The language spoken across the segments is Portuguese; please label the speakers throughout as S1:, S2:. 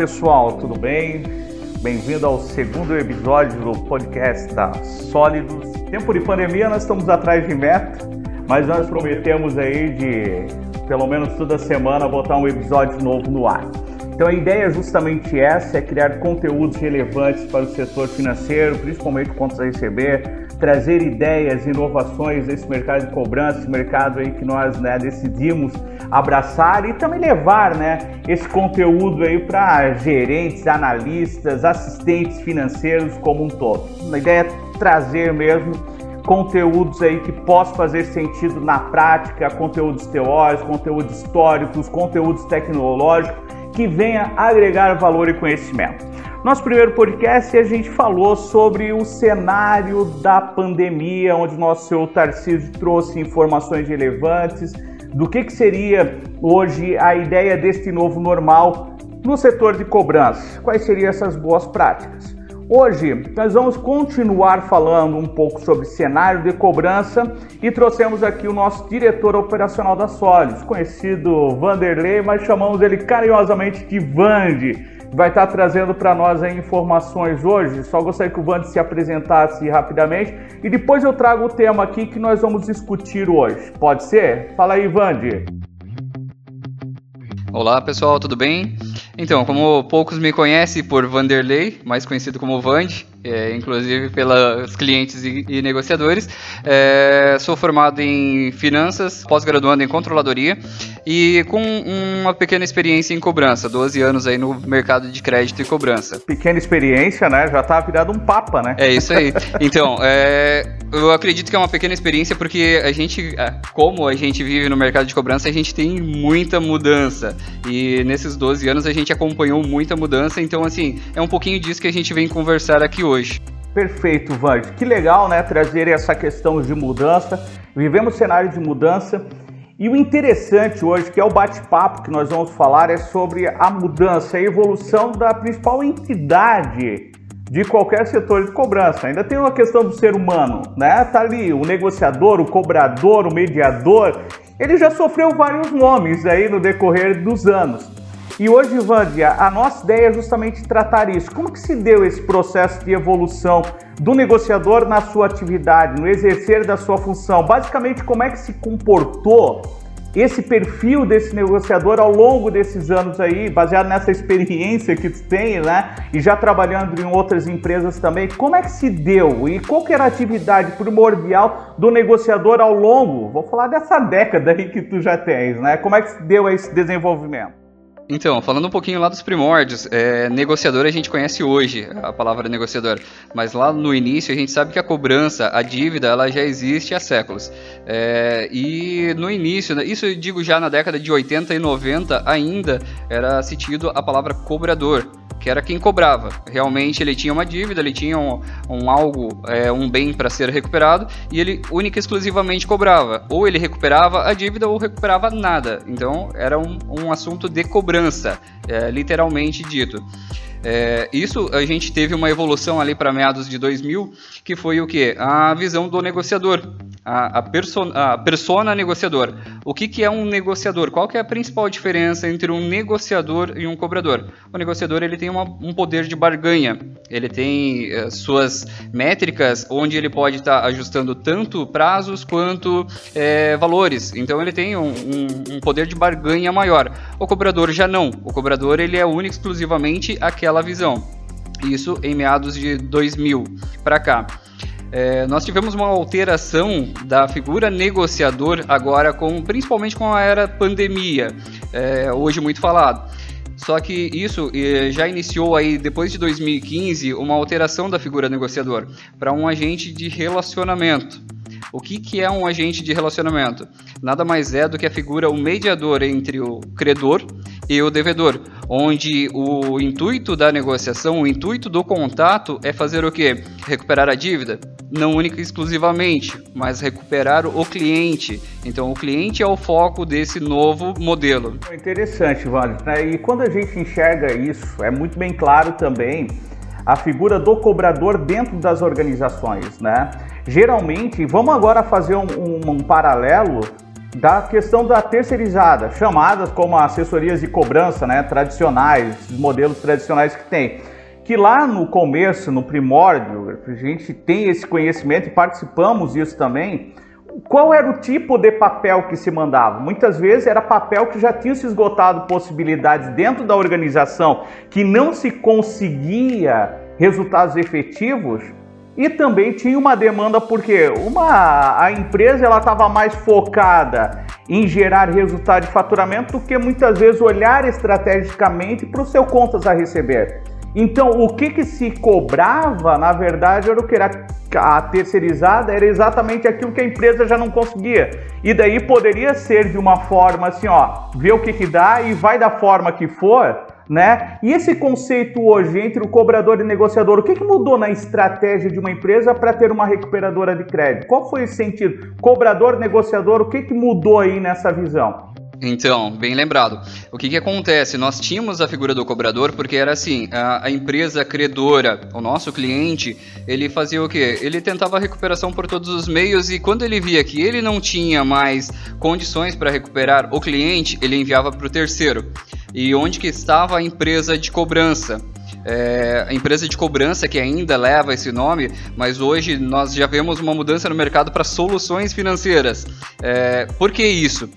S1: Pessoal, tudo bem? Bem-vindo ao segundo episódio do podcast da Sólidos. Tempo de pandemia, nós estamos atrás de meta, mas nós prometemos aí de pelo menos toda semana botar um episódio novo no ar. Então a ideia é justamente essa, é criar conteúdos relevantes para o setor financeiro, principalmente contas a receber, trazer ideias, inovações nesse mercado de cobrança, esse mercado aí que nós né, decidimos abraçar e também levar né, esse conteúdo aí para gerentes, analistas, assistentes financeiros como um todo. A ideia é trazer mesmo conteúdos aí que possam fazer sentido na prática, conteúdos teóricos, conteúdos históricos, conteúdos tecnológicos que venha agregar valor e conhecimento. Nosso primeiro podcast a gente falou sobre o cenário da pandemia, onde nosso senhor Tarcísio trouxe informações relevantes do que, que seria hoje a ideia deste novo normal no setor de cobrança. Quais seriam essas boas práticas? Hoje nós vamos continuar falando um pouco sobre cenário de cobrança e trouxemos aqui o nosso diretor operacional da Solis, conhecido Vanderlei, mas chamamos ele carinhosamente de Vande. Vai estar trazendo para nós informações hoje. Só gostaria que o Vande se apresentasse rapidamente e depois eu trago o tema aqui que nós vamos discutir hoje. Pode ser? Fala aí, Vande.
S2: Olá pessoal, tudo bem? Então, como poucos me conhecem por Vanderlei, mais conhecido como Vande, é, inclusive pelos clientes e, e negociadores. É, sou formado em finanças, pós-graduando em controladoria e com uma pequena experiência em cobrança, 12 anos aí no mercado de crédito e cobrança.
S1: Pequena experiência, né? Já tá virado um papa, né?
S2: É isso aí. Então, é, eu acredito que é uma pequena experiência porque a gente, é, como a gente vive no mercado de cobrança, a gente tem muita mudança. E nesses 12 anos a gente acompanhou muita mudança, então assim, é um pouquinho disso que a gente vem conversar aqui hoje.
S1: Perfeito, Vande. Que legal, né, trazer essa questão de mudança. Vivemos cenário de mudança e o interessante hoje, que é o bate-papo que nós vamos falar, é sobre a mudança, a evolução da principal entidade de qualquer setor de cobrança. Ainda tem uma questão do ser humano, né? Tá ali o negociador, o cobrador, o mediador. Ele já sofreu vários nomes aí no decorrer dos anos. E hoje, Vandia, a nossa ideia é justamente tratar isso. Como que se deu esse processo de evolução do negociador na sua atividade, no exercer da sua função? Basicamente, como é que se comportou esse perfil desse negociador ao longo desses anos aí, baseado nessa experiência que tu tem, né? E já trabalhando em outras empresas também, como é que se deu e qual que era a atividade primordial do negociador ao longo, vou falar dessa década aí que tu já tens, né? Como é que se deu esse desenvolvimento?
S2: Então, falando um pouquinho lá dos primórdios, é, negociador a gente conhece hoje, a palavra negociador, mas lá no início a gente sabe que a cobrança, a dívida, ela já existe há séculos. É, e no início, né, isso eu digo já na década de 80 e 90, ainda era sentido a palavra cobrador que era quem cobrava. Realmente ele tinha uma dívida, ele tinha um, um algo, é, um bem para ser recuperado e ele única e exclusivamente cobrava. Ou ele recuperava a dívida ou recuperava nada. Então era um, um assunto de cobrança, é, literalmente dito. É, isso a gente teve uma evolução ali para meados de 2000, que foi o que? A visão do negociador, a, a, perso a persona negociador. O que, que é um negociador? Qual que é a principal diferença entre um negociador e um cobrador? O negociador ele tem uma, um poder de barganha, ele tem uh, suas métricas onde ele pode estar tá ajustando tanto prazos quanto é, valores. Então ele tem um, um, um poder de barganha maior. O cobrador já não. O cobrador ele é único exclusivamente aquela aquela visão. Isso em meados de 2000 para cá. É, nós tivemos uma alteração da figura negociador agora, com, principalmente com a era pandemia, é, hoje muito falado. Só que isso é, já iniciou aí depois de 2015 uma alteração da figura negociador para um agente de relacionamento. O que, que é um agente de relacionamento? Nada mais é do que a figura, o mediador entre o credor e o devedor, onde o intuito da negociação, o intuito do contato é fazer o que? Recuperar a dívida? Não única e exclusivamente, mas recuperar o cliente. Então, o cliente é o foco desse novo modelo.
S1: Interessante, Vale. E quando a gente enxerga isso, é muito bem claro também a figura do cobrador dentro das organizações, né? Geralmente, vamos agora fazer um, um, um paralelo da questão da terceirizada, chamadas como assessorias de cobrança, né, tradicionais, modelos tradicionais que tem. Que lá no começo, no primórdio, a gente tem esse conhecimento e participamos disso também. Qual era o tipo de papel que se mandava? Muitas vezes era papel que já tinha se esgotado possibilidades dentro da organização, que não se conseguia resultados efetivos e também tinha uma demanda porque uma a empresa ela estava mais focada em gerar resultado de faturamento do que muitas vezes olhar estrategicamente para o seu contas a receber. Então, o que, que se cobrava, na verdade, era o que era a terceirizada, era exatamente aquilo que a empresa já não conseguia. E daí poderia ser de uma forma assim, ó, ver o que, que dá e vai da forma que for, né? E esse conceito hoje entre o cobrador e o negociador, o que, que mudou na estratégia de uma empresa para ter uma recuperadora de crédito? Qual foi esse sentido? Cobrador, negociador, o que, que mudou aí nessa visão?
S2: Então, bem lembrado. O que, que acontece? Nós tínhamos a figura do cobrador porque era assim: a, a, empresa credora, o nosso cliente, ele fazia o quê? Ele tentava a recuperação por todos os meios e quando ele via que ele não tinha mais condições para recuperar o cliente, ele enviava para o terceiro. E onde que estava a empresa de cobrança? É, a empresa de cobrança que ainda leva esse nome, mas hoje nós já vemos uma mudança no mercado para soluções financeiras. É, por que isso?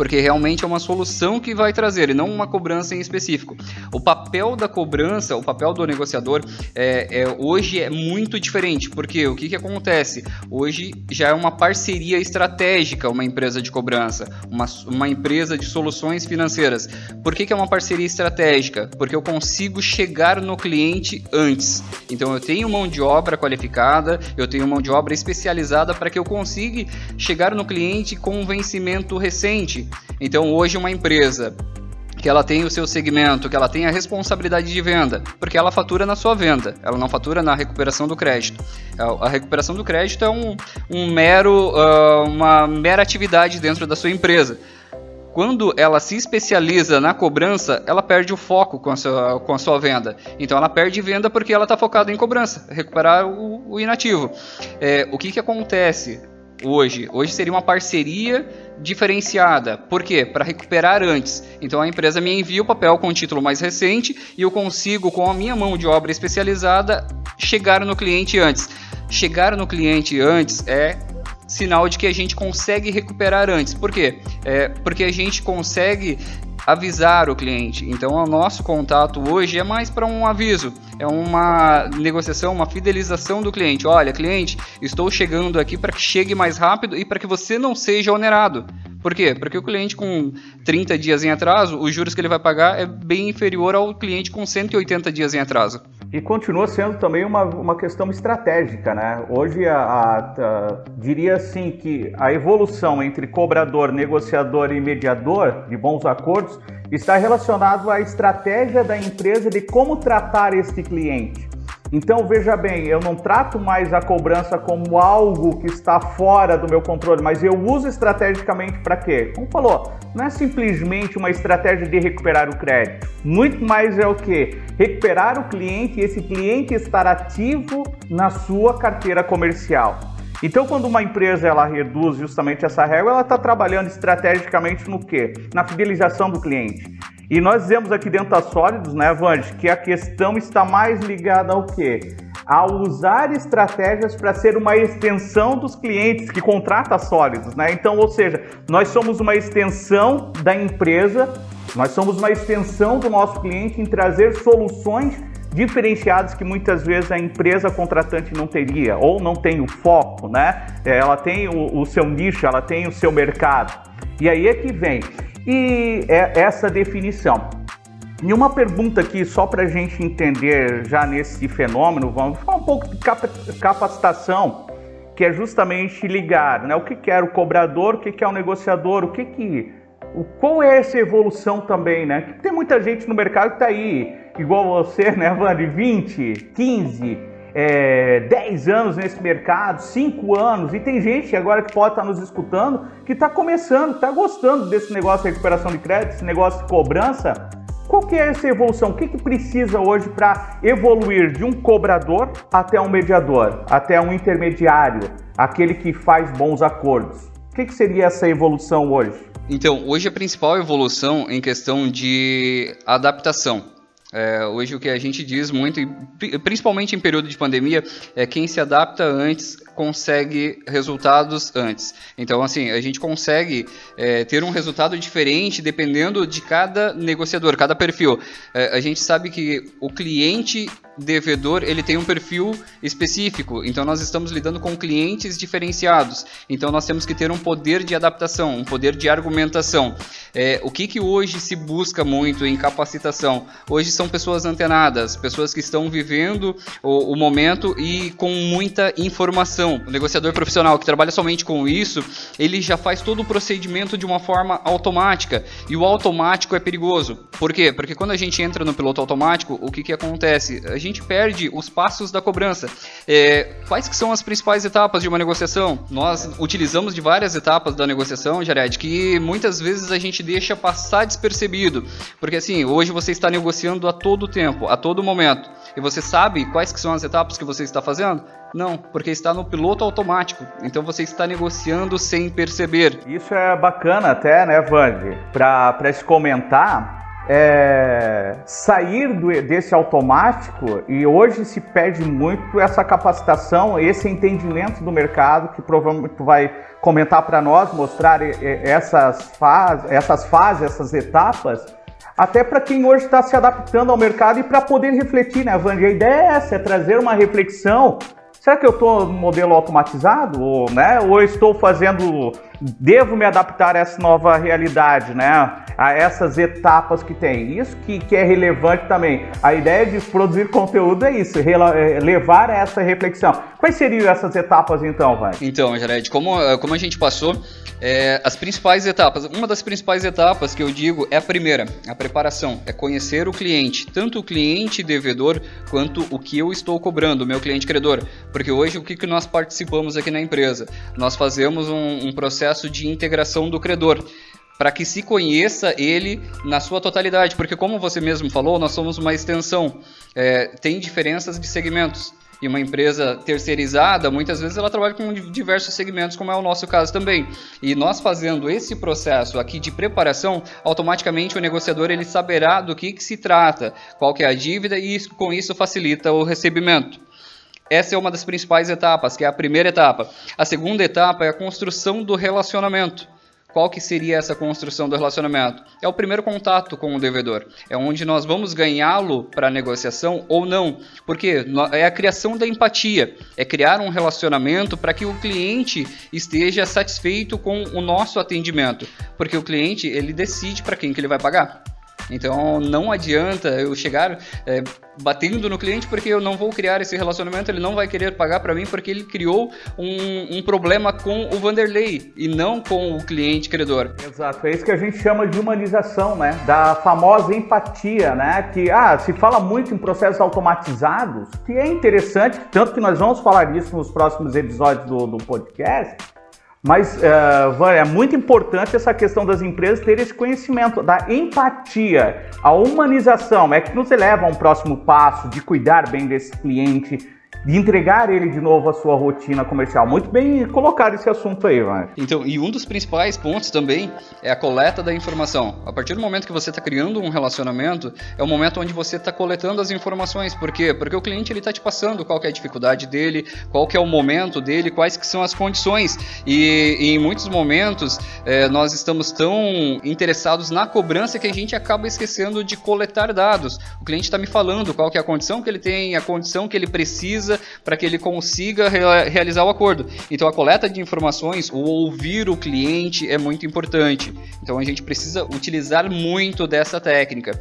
S2: Porque realmente é uma solução que vai trazer e não uma cobrança em específico. O papel da cobrança, o papel do negociador, é, é hoje é muito diferente, porque o que, que acontece? Hoje já é uma parceria estratégica uma empresa de cobrança, uma, uma empresa de soluções financeiras. Por que, que é uma parceria estratégica? Porque eu consigo chegar no cliente antes. Então eu tenho mão de obra qualificada, eu tenho mão de obra especializada para que eu consiga chegar no cliente com um vencimento recente. Então, hoje uma empresa que ela tem o seu segmento, que ela tem a responsabilidade de venda, porque ela fatura na sua venda, ela não fatura na recuperação do crédito. A recuperação do crédito é um, um mero, uh, uma mera atividade dentro da sua empresa. Quando ela se especializa na cobrança, ela perde o foco com a sua, com a sua venda. Então ela perde venda porque ela está focada em cobrança, recuperar o, o inativo. É, o que, que acontece hoje? Hoje seria uma parceria diferenciada. Por quê? Para recuperar antes. Então a empresa me envia o papel com o título mais recente e eu consigo, com a minha mão de obra especializada, chegar no cliente antes. Chegar no cliente antes é sinal de que a gente consegue recuperar antes. Por quê? É porque a gente consegue avisar o cliente. Então, o nosso contato hoje é mais para um aviso, é uma negociação, uma fidelização do cliente. Olha, cliente, estou chegando aqui para que chegue mais rápido e para que você não seja onerado. Por quê? Porque o cliente com 30 dias em atraso, os juros que ele vai pagar é bem inferior ao cliente com 180 dias em atraso.
S1: E continua sendo também uma, uma questão estratégica, né? Hoje, a, a, a, diria assim que a evolução entre cobrador, negociador e mediador de bons acordos está relacionado à estratégia da empresa de como tratar este cliente. Então veja bem, eu não trato mais a cobrança como algo que está fora do meu controle, mas eu uso estrategicamente para quê? Como falou, não é simplesmente uma estratégia de recuperar o crédito. Muito mais é o que? Recuperar o cliente e esse cliente estar ativo na sua carteira comercial. Então, quando uma empresa ela reduz justamente essa régua, ela está trabalhando estrategicamente no quê? Na fidelização do cliente. E nós dizemos aqui dentro da Sólidos, né, Vande, que a questão está mais ligada ao quê? A usar estratégias para ser uma extensão dos clientes que contrata Sólidos, né? Então, ou seja, nós somos uma extensão da empresa, nós somos uma extensão do nosso cliente em trazer soluções diferenciadas que muitas vezes a empresa contratante não teria ou não tem o foco, né? Ela tem o, o seu nicho, ela tem o seu mercado. E aí é que vem. E é essa definição. E uma pergunta aqui, só para a gente entender já nesse fenômeno, vamos falar um pouco de capacitação, que é justamente ligar né? o que, que era o cobrador, o que, que é o negociador, o que que. O, qual é essa evolução também, né? Tem muita gente no mercado que está aí, igual você, né, Vande? 20, 15, é, 10 anos nesse mercado, 5 anos, e tem gente agora que pode estar nos escutando que está começando, está gostando desse negócio de recuperação de crédito, esse negócio de cobrança. Qual que é essa evolução? O que, que precisa hoje para evoluir de um cobrador até um mediador, até um intermediário, aquele que faz bons acordos? O que, que seria essa evolução hoje?
S2: Então, hoje a principal evolução em questão de adaptação. É, hoje o que a gente diz muito, principalmente em período de pandemia, é quem se adapta antes consegue resultados antes. Então, assim, a gente consegue é, ter um resultado diferente dependendo de cada negociador, cada perfil. É, a gente sabe que o cliente devedor ele tem um perfil específico, então nós estamos lidando com clientes diferenciados. Então nós temos que ter um poder de adaptação, um poder de argumentação. É, o que, que hoje se busca muito em capacitação? Hoje são pessoas antenadas, pessoas que estão vivendo o, o momento e com muita informação. O negociador profissional que trabalha somente com isso, ele já faz todo o procedimento de uma forma automática e o automático é perigoso. Por quê? Porque quando a gente entra no piloto automático, o que, que acontece? A gente perde os passos da cobrança. É, quais que são as principais etapas de uma negociação? Nós utilizamos de várias etapas da negociação, Jared, que muitas vezes a gente deixa passar despercebido. Porque assim, hoje você está negociando a todo tempo, a todo momento. E você sabe quais que são as etapas que você está fazendo? Não, porque está no piloto automático. Então você está negociando sem perceber.
S1: Isso é bacana até, né, Vande? Para se comentar, é, sair do, desse automático e hoje se perde muito essa capacitação, esse entendimento do mercado que provavelmente tu vai comentar para nós, mostrar essas, fase, essas fases, essas etapas, até para quem hoje está se adaptando ao mercado e para poder refletir, né, Vandy? A ideia é essa, é trazer uma reflexão Será que eu estou no modelo automatizado? Ou, né, ou estou fazendo. Devo me adaptar a essa nova realidade, né? A essas etapas que tem. Isso que, que é relevante também. A ideia de produzir conteúdo é isso, é, levar a essa reflexão. Quais seriam essas etapas então, vai?
S2: Então, Jared, como, como a gente passou, é, as principais etapas. Uma das principais etapas que eu digo é a primeira, a preparação. É conhecer o cliente, tanto o cliente devedor quanto o que eu estou cobrando, o meu cliente credor. Porque hoje o que, que nós participamos aqui na empresa? Nós fazemos um, um processo de integração do credor para que se conheça ele na sua totalidade, porque como você mesmo falou, nós somos uma extensão, é, tem diferenças de segmentos e uma empresa terceirizada, muitas vezes ela trabalha com diversos segmentos, como é o nosso caso também. E nós fazendo esse processo aqui de preparação, automaticamente o negociador ele saberá do que, que se trata, qual que é a dívida e com isso facilita o recebimento. Essa é uma das principais etapas, que é a primeira etapa. A segunda etapa é a construção do relacionamento. Qual que seria essa construção do relacionamento? É o primeiro contato com o devedor. É onde nós vamos ganhá-lo para a negociação ou não. Porque é a criação da empatia. É criar um relacionamento para que o cliente esteja satisfeito com o nosso atendimento. Porque o cliente, ele decide para quem que ele vai pagar. Então não adianta eu chegar é, batendo no cliente porque eu não vou criar esse relacionamento, ele não vai querer pagar para mim porque ele criou um, um, problema com o Vanderlei e não com o cliente credor.
S1: Exato, é isso que a gente chama de humanização, né? Da famosa empatia, né? Que ah, se fala muito em processos automatizados, que é interessante, tanto que nós vamos falar disso nos próximos episódios do, do podcast mas uh, é muito importante essa questão das empresas terem esse conhecimento da empatia, a humanização, é que nos eleva a um próximo passo de cuidar bem desse cliente, de entregar ele de novo à sua rotina comercial. Muito bem colocado esse assunto aí, vai.
S2: Então, e um dos principais pontos também é a coleta da informação. A partir do momento que você está criando um relacionamento, é o momento onde você está coletando as informações. Por quê? Porque o cliente ele está te passando qual é a dificuldade dele, qual é o momento dele, quais que são as condições. E, e em muitos momentos é, nós estamos tão interessados na cobrança que a gente acaba esquecendo de coletar dados. O cliente está me falando qual é a condição que ele tem, a condição que ele precisa precisa para que ele consiga realizar o acordo. Então a coleta de informações, o ouvir o cliente é muito importante. Então a gente precisa utilizar muito dessa técnica.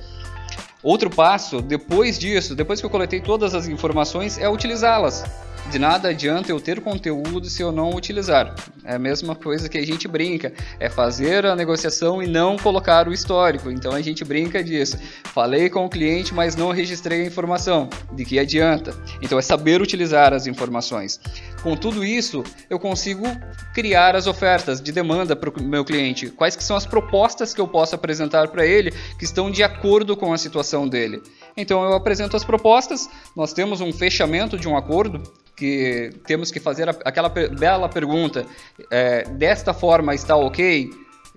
S2: Outro passo, depois disso, depois que eu coletei todas as informações, é utilizá-las. De nada adianta eu ter conteúdo se eu não utilizar. É a mesma coisa que a gente brinca, é fazer a negociação e não colocar o histórico. Então a gente brinca disso. Falei com o cliente, mas não registrei a informação. De que adianta? Então é saber utilizar as informações. Com tudo isso, eu consigo criar as ofertas de demanda para o meu cliente. Quais que são as propostas que eu posso apresentar para ele que estão de acordo com a situação dele. Então eu apresento as propostas, nós temos um fechamento de um acordo que temos que fazer aquela bela pergunta: é, desta forma está ok?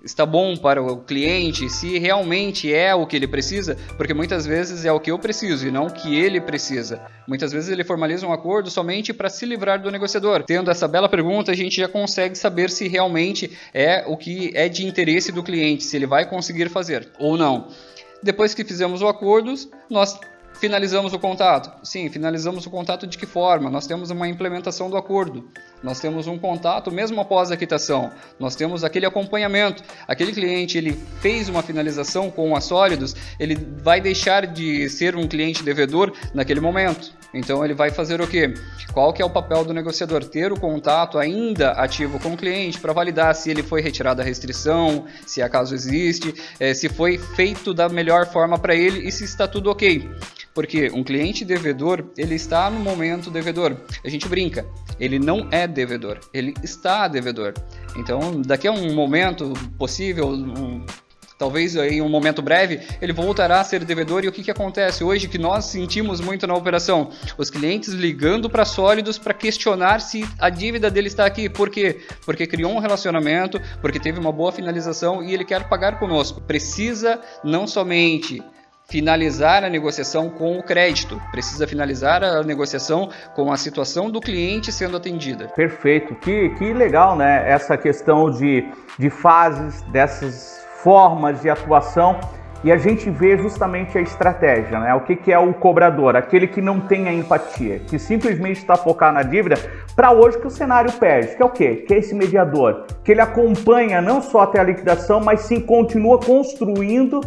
S2: está bom para o cliente, se realmente é o que ele precisa, porque muitas vezes é o que eu preciso e não o que ele precisa. Muitas vezes ele formaliza um acordo somente para se livrar do negociador. Tendo essa bela pergunta, a gente já consegue saber se realmente é o que é de interesse do cliente, se ele vai conseguir fazer ou não. Depois que fizemos o acordo, nós Finalizamos o contato? Sim, finalizamos o contato de que forma? Nós temos uma implementação do acordo. Nós temos um contato mesmo após a quitação. Nós temos aquele acompanhamento. Aquele cliente, ele fez uma finalização com a Sólidos, ele vai deixar de ser um cliente devedor naquele momento. Então ele vai fazer o quê? Qual que é o papel do negociador? Ter o contato ainda ativo com o cliente para validar se ele foi retirada a restrição, se acaso existe, é, se foi feito da melhor forma para ele e se está tudo ok. Porque um cliente devedor, ele está no momento devedor. A gente brinca, ele não é devedor, ele está devedor. Então, daqui a um momento possível, um, talvez em um momento breve, ele voltará a ser devedor. E o que, que acontece hoje que nós sentimos muito na operação? Os clientes ligando para sólidos para questionar se a dívida dele está aqui. Por quê? Porque criou um relacionamento, porque teve uma boa finalização e ele quer pagar conosco. Precisa não somente finalizar a negociação com o crédito, precisa finalizar a negociação com a situação do cliente sendo atendida.
S1: Perfeito, que, que legal, né? Essa questão de, de fases, dessas formas de atuação e a gente vê justamente a estratégia, né? O que, que é o cobrador? Aquele que não tem a empatia, que simplesmente está focado na dívida para hoje que o cenário perde, que é o quê? Que é esse mediador, que ele acompanha não só até a liquidação, mas sim continua construindo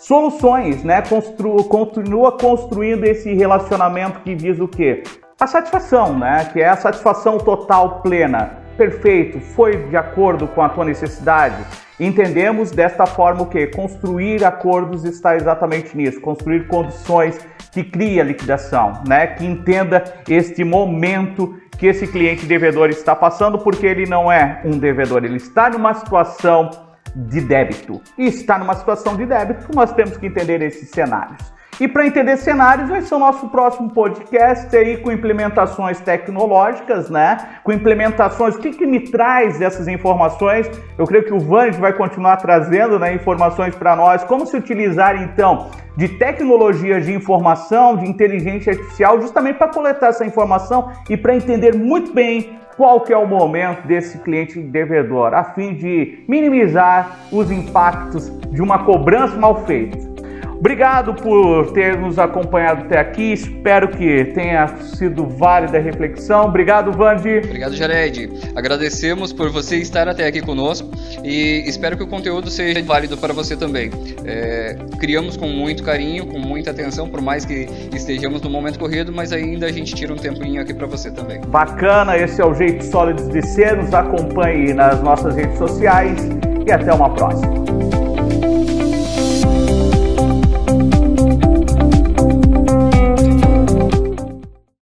S1: soluções, né? Constru, continua construindo esse relacionamento que visa o quê? A satisfação, né? Que é a satisfação total, plena. Perfeito, foi de acordo com a tua necessidade. Entendemos desta forma o que? Construir acordos está exatamente nisso, construir condições que cria liquidação, né? Que entenda este momento que esse cliente devedor está passando, porque ele não é um devedor, ele está numa situação de débito. E está numa situação de débito, nós temos que entender esses cenários. E para entender cenários, vai ser o nosso próximo podcast aí com implementações tecnológicas, né? Com implementações, o que, que me traz essas informações? Eu creio que o Vand vai continuar trazendo né, informações para nós, como se utilizar então de tecnologias de informação, de inteligência artificial, justamente para coletar essa informação e para entender muito bem qual que é o momento desse cliente devedor, a fim de minimizar os impactos de uma cobrança mal feita. Obrigado por ter nos acompanhado até aqui. Espero que tenha sido válida a reflexão. Obrigado, Vandi.
S2: Obrigado, Jared. Agradecemos por você estar até aqui conosco e espero que o conteúdo seja válido para você também. É, criamos com muito carinho, com muita atenção, por mais que estejamos no momento corrido, mas ainda a gente tira um tempinho aqui para você também.
S1: Bacana, esse é o jeito sólido de ser. Nos acompanhe nas nossas redes sociais e até uma próxima.